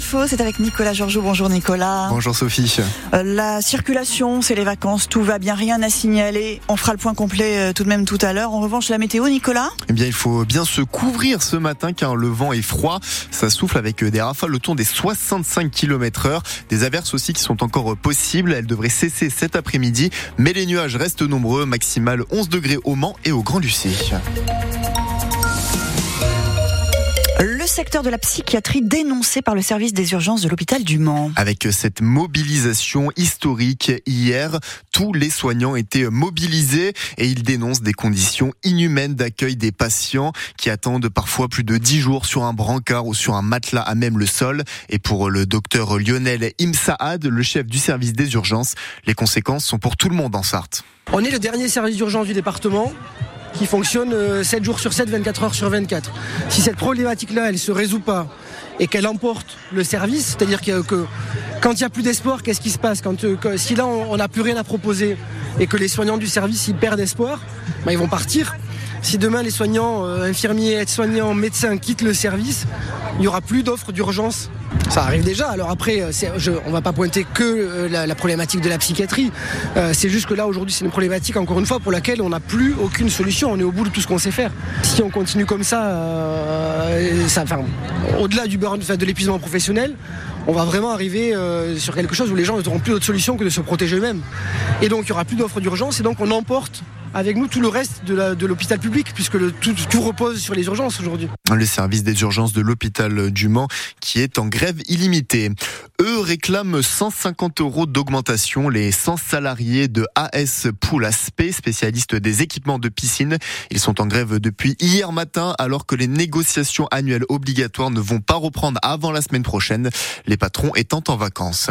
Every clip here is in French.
c'est avec Nicolas Georgeau. Bonjour Nicolas. Bonjour Sophie. Euh, la circulation, c'est les vacances, tout va bien, rien à signaler. On fera le point complet euh, tout de même tout à l'heure. En revanche, la météo, Nicolas? Eh bien, il faut bien se couvrir ce matin car le vent est froid. Ça souffle avec des rafales autour des 65 km heure. Des averses aussi qui sont encore possibles. Elles devraient cesser cet après-midi. Mais les nuages restent nombreux. Maximal 11 degrés au Mans et au Grand Lucie. Le secteur de la psychiatrie dénoncé par le service des urgences de l'hôpital du Mans. Avec cette mobilisation historique hier, tous les soignants étaient mobilisés et ils dénoncent des conditions inhumaines d'accueil des patients qui attendent parfois plus de 10 jours sur un brancard ou sur un matelas à même le sol. Et pour le docteur Lionel Imsaad, le chef du service des urgences, les conséquences sont pour tout le monde en Sarthe. On est le dernier service d'urgence du département qui fonctionne 7 euh, jours sur 7, 24 heures sur 24. Si cette problématique-là, elle se résout pas et qu'elle emporte le service, c'est-à-dire que, quand il n'y a plus d'espoir, qu'est-ce qui se passe? Quand, euh, Si là, on n'a plus rien à proposer et que les soignants du service, ils perdent espoir, ben, ils vont partir. Si demain les soignants, euh, infirmiers, aides-soignants, médecins quittent le service, il n'y aura plus d'offres d'urgence ça arrive déjà. Alors après, euh, je, on va pas pointer que euh, la, problématique de la psychiatrie. C'est juste que là, aujourd'hui, c'est une problématique, encore une fois, pour laquelle on n'a plus aucune solution. On est au bout de tout ce qu'on sait faire. Si on continue comme ça, au-delà du burn, de l'épuisement professionnel, on va vraiment arriver sur quelque chose où les gens n'auront plus d'autre solution que de se protéger eux-mêmes. Et donc, il y aura plus d'offres d'urgence et donc on emporte avec nous tout le reste de l'hôpital public, puisque tout, repose sur les urgences aujourd'hui. Le service des urgences de l'hôpital du Mans qui est en grève illimitée. Eux réclament 150 euros d'augmentation. Les 100 salariés de AS Pool Aspect, spécialistes des équipements de piscine, ils sont en grève depuis hier matin alors que les négociations annuelles obligatoires ne vont pas reprendre avant la semaine prochaine, les patrons étant en vacances.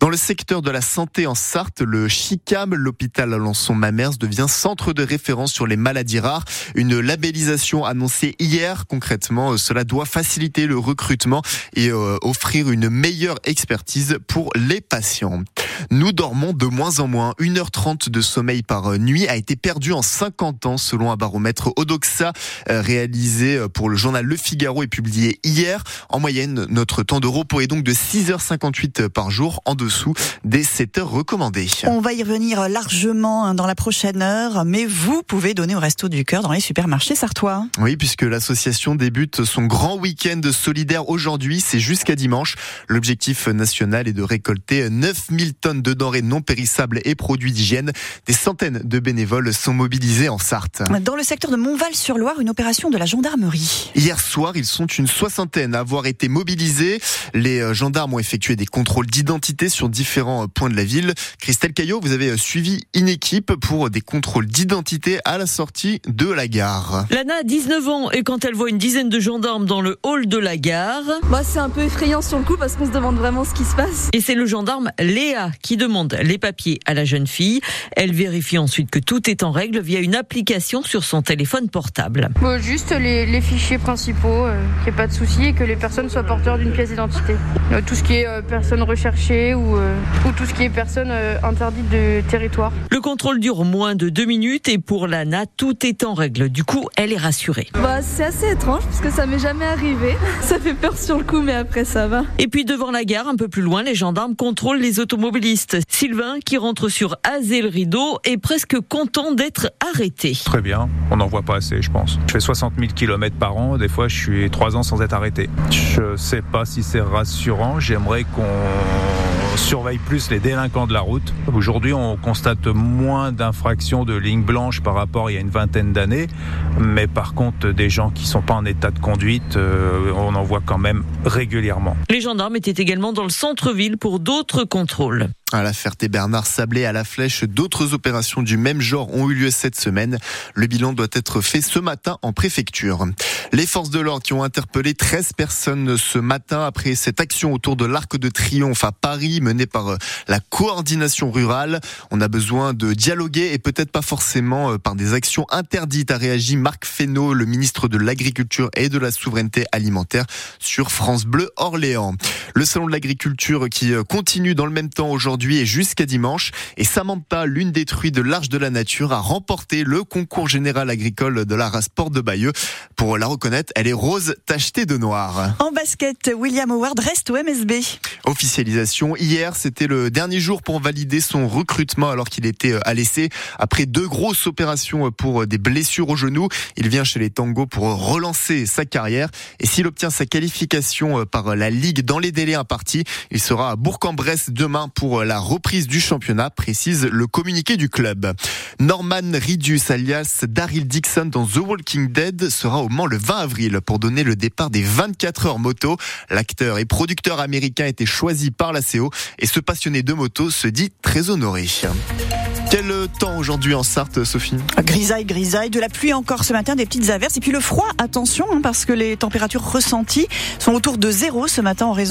Dans le secteur de la santé en Sarthe, le CHICAM, l'hôpital Alençon-Mamers, devient centre de référence sur les maladies rares. Une labellisation annoncée hier. Concrètement, cela doit faciliter le recrutement et euh, offrir une meilleure expertise pour les patients. Nous dormons de moins en moins. 1h30 de sommeil par nuit a été perdu en 50 ans selon un baromètre Odoxa euh, réalisé euh, pour le journal Le Figaro et publié hier. En moyenne, notre temps de repos est donc de 6h58 par jour en dessous des 7 heures recommandées. On va y revenir largement hein, dans la prochaine heure, mais vous pouvez donner au Resto du Cœur dans les supermarchés sartois. Oui, puisque l'association débute son grand week-end solidaire aujourd'hui, c'est jusqu'à dimanche. L'objectif national est de récolter 9000 tonnes de denrées non périssables et produits d'hygiène. Des centaines de bénévoles sont mobilisés en Sarthe. Dans le secteur de Montval-sur-Loire, une opération de la gendarmerie. Hier soir, ils sont une soixantaine à avoir été mobilisés. Les euh, gendarmes ont effectué des contrôles d'identité sur différents euh, points de la ville. Christelle Caillot, vous avez euh, suivi une équipe pour des contrôles d'identité à la sortie de la gare. Lana a 19 ans et quand elle voit une dizaine de gendarmes dans le hall de la gare... Moi, c'est un peu effrayant sur le coup parce qu'on se demande vraiment ce qui se passe. Et c'est le gendarme Léa qui demande les papiers à la jeune fille. Elle vérifie ensuite que tout est en règle via une application sur son téléphone portable. juste les, fichiers principaux, euh, qu'il n'y ait pas de soucis et que les personnes soient porteurs d'une pièce d'identité. Euh, tout ce qui est euh, personne recherchée ou, ou tout ce qui est personne interdite de territoire. Le contrôle dure moins de deux minutes et pour Lana, tout est en règle. Du coup, elle est rassurée. Bah, c'est assez étrange parce que ça m'est jamais arrivé. Ça fait peur sur le coup, mais après ça va. Et puis devant la gare, un peu plus loin, les gendarmes contrôlent les automobilistes Sylvain, qui rentre sur Azel Rideau, est presque content d'être arrêté. Très bien, on n'en voit pas assez, je pense. Je fais 60 000 km par an, des fois je suis trois ans sans être arrêté. Je sais pas si c'est rassurant, j'aimerais qu'on surveille plus les délinquants de la route. Aujourd'hui, on constate moins d'infractions de lignes blanches par rapport à il y a une vingtaine d'années, mais par contre, des gens qui sont pas en état de conduite, euh, on en voit quand même régulièrement. Les gendarmes étaient également dans le centre-ville pour d'autres contrôles. À la Ferté-Bernard Sablé, à la Flèche, d'autres opérations du même genre ont eu lieu cette semaine. Le bilan doit être fait ce matin en préfecture. Les forces de l'ordre qui ont interpellé 13 personnes ce matin après cette action autour de l'Arc de Triomphe à Paris menée par euh, la coordination rurale. On a besoin de dialoguer et peut-être pas forcément euh, par des actions interdites, a réagi Marc Fesneau, le ministre de l'Agriculture et de la Souveraineté alimentaire sur France Bleu Orléans. Le salon de l'agriculture qui euh, continue dans le même temps aujourd'hui aujourd'hui et jusqu'à dimanche. Et Samantha, l'une des truies de l'Arche de la Nature, a remporté le concours général agricole de la race Porte de Bayeux. Pour la reconnaître, elle est rose tachetée de noir. En basket, William Howard reste au MSB. Officialisation. Hier, c'était le dernier jour pour valider son recrutement alors qu'il était euh, à l'essai. Après deux grosses opérations pour des blessures au genou, il vient chez les Tango pour relancer sa carrière. Et s'il obtient sa qualification euh, par la Ligue dans les délais impartis, il sera à Bourg-en-Bresse demain pour la reprise du championnat, précise le communiqué du club. Norman Ridus, alias Daryl Dixon dans The Walking Dead, sera au Mans le 20 avril pour donner le départ des 24 heures moto. L'acteur et producteur américain été choisi par la CO et ce passionné de moto se dit très honoré. Quel temps aujourd'hui en Sarthe, Sophie? Grisaille, grisaille, de la pluie encore ce matin, des petites averses et puis le froid, attention, hein, parce que les températures ressenties sont autour de zéro ce matin en raison